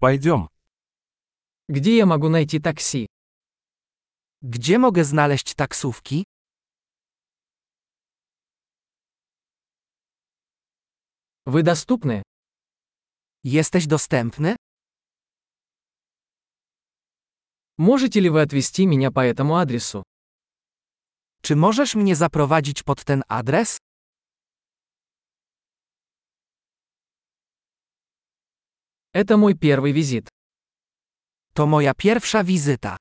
Пойдем. Где я могу найти такси? Gdzie mogę znaleźć taksówki? Вы доступны? Jesteś dostępny? Можете ли вы отвезти меня по этому адресу? Czy możesz mnie zaprowadzić pod ten adres? Это мой первый визит. To moja pierwsza wizyta.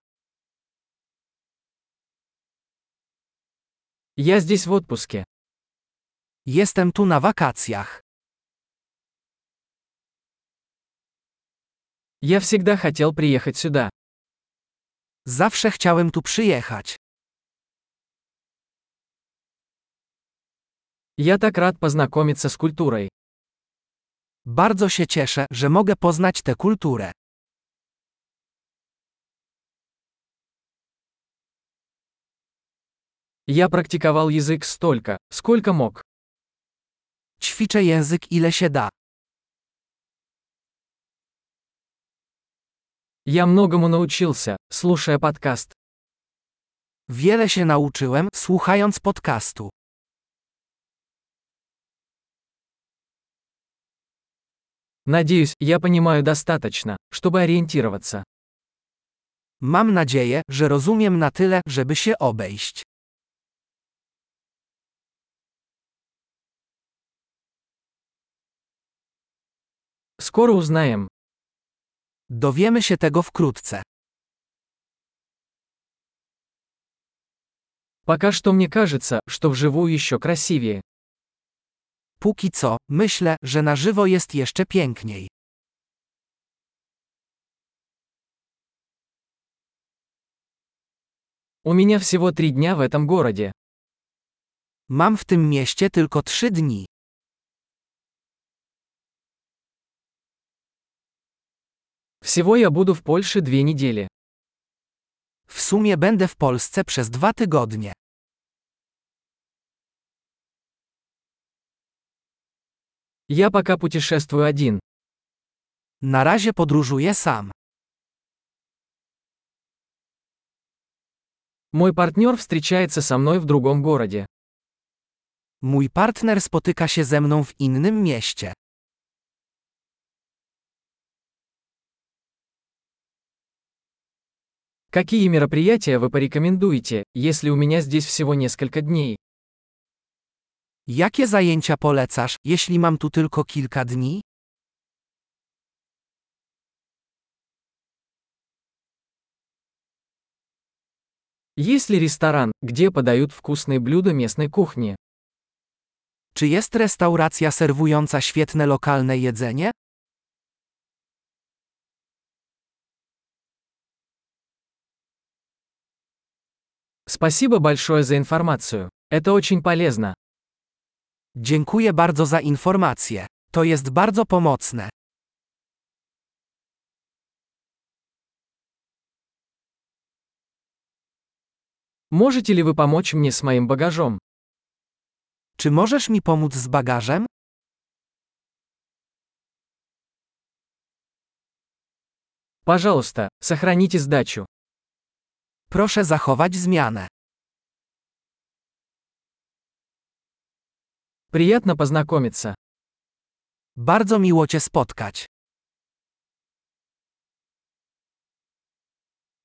Я здесь в отпуске. Jestem tu na wakacjach. Я всегда хотел приехать сюда. Zawsze chciałem tu przyjechać. Я так рад познакомиться с культурой. Bardzo się cieszę, że mogę poznać tę kulturę. Я практиковал язык столько, сколько мог. Ćwiczę język ile się da. Я многому научился, слушая подкаст. Wiele się nauczyłem, słuchając podcastu. Надеюсь, я понимаю достаточно, чтобы ориентироваться. Mam nadzieję, że rozumiem na tyle, żeby się obejść. Скоро узнаем. Dowiemy się tego wkrótce. Пока что мне кажется, что вживую еще красивее. Póki co, myślę, że na żywo jest jeszcze piękniej. У меня всего три дня в этом городе. Mam w tym mieście tylko trzy dni. Всего я буду в Польше две недели. W sumie będę w Polsce przez dwa tygodnie. Я пока путешествую один. Na razie podróżuję sam. Мой партнер встречается со мной в другом городе. Mój partner spotyka się ze mną w innym mieście. Какие мероприятия вы порекомендуете, если у меня здесь всего несколько дней? Jakie zajęcia polecasz, jeśli mam tu tylko kilka dni? Есть ли ресторан, где подают вкусные блюда местной кухни? Czy jest restauracja serwująca świetne lokalne jedzenie? Спасибо большое за информацию. Это очень полезно. Dziękuję bardzo za informacje. To jest bardzo pomocne. Можете ли вы помочь мне с моим багажом? Czy możesz mi pomóc z bagażem? Пожалуйста, сохраните сдачу. Proszę zachować zmianę. Приятно познакомиться. Bardzo miło Cię spotkać.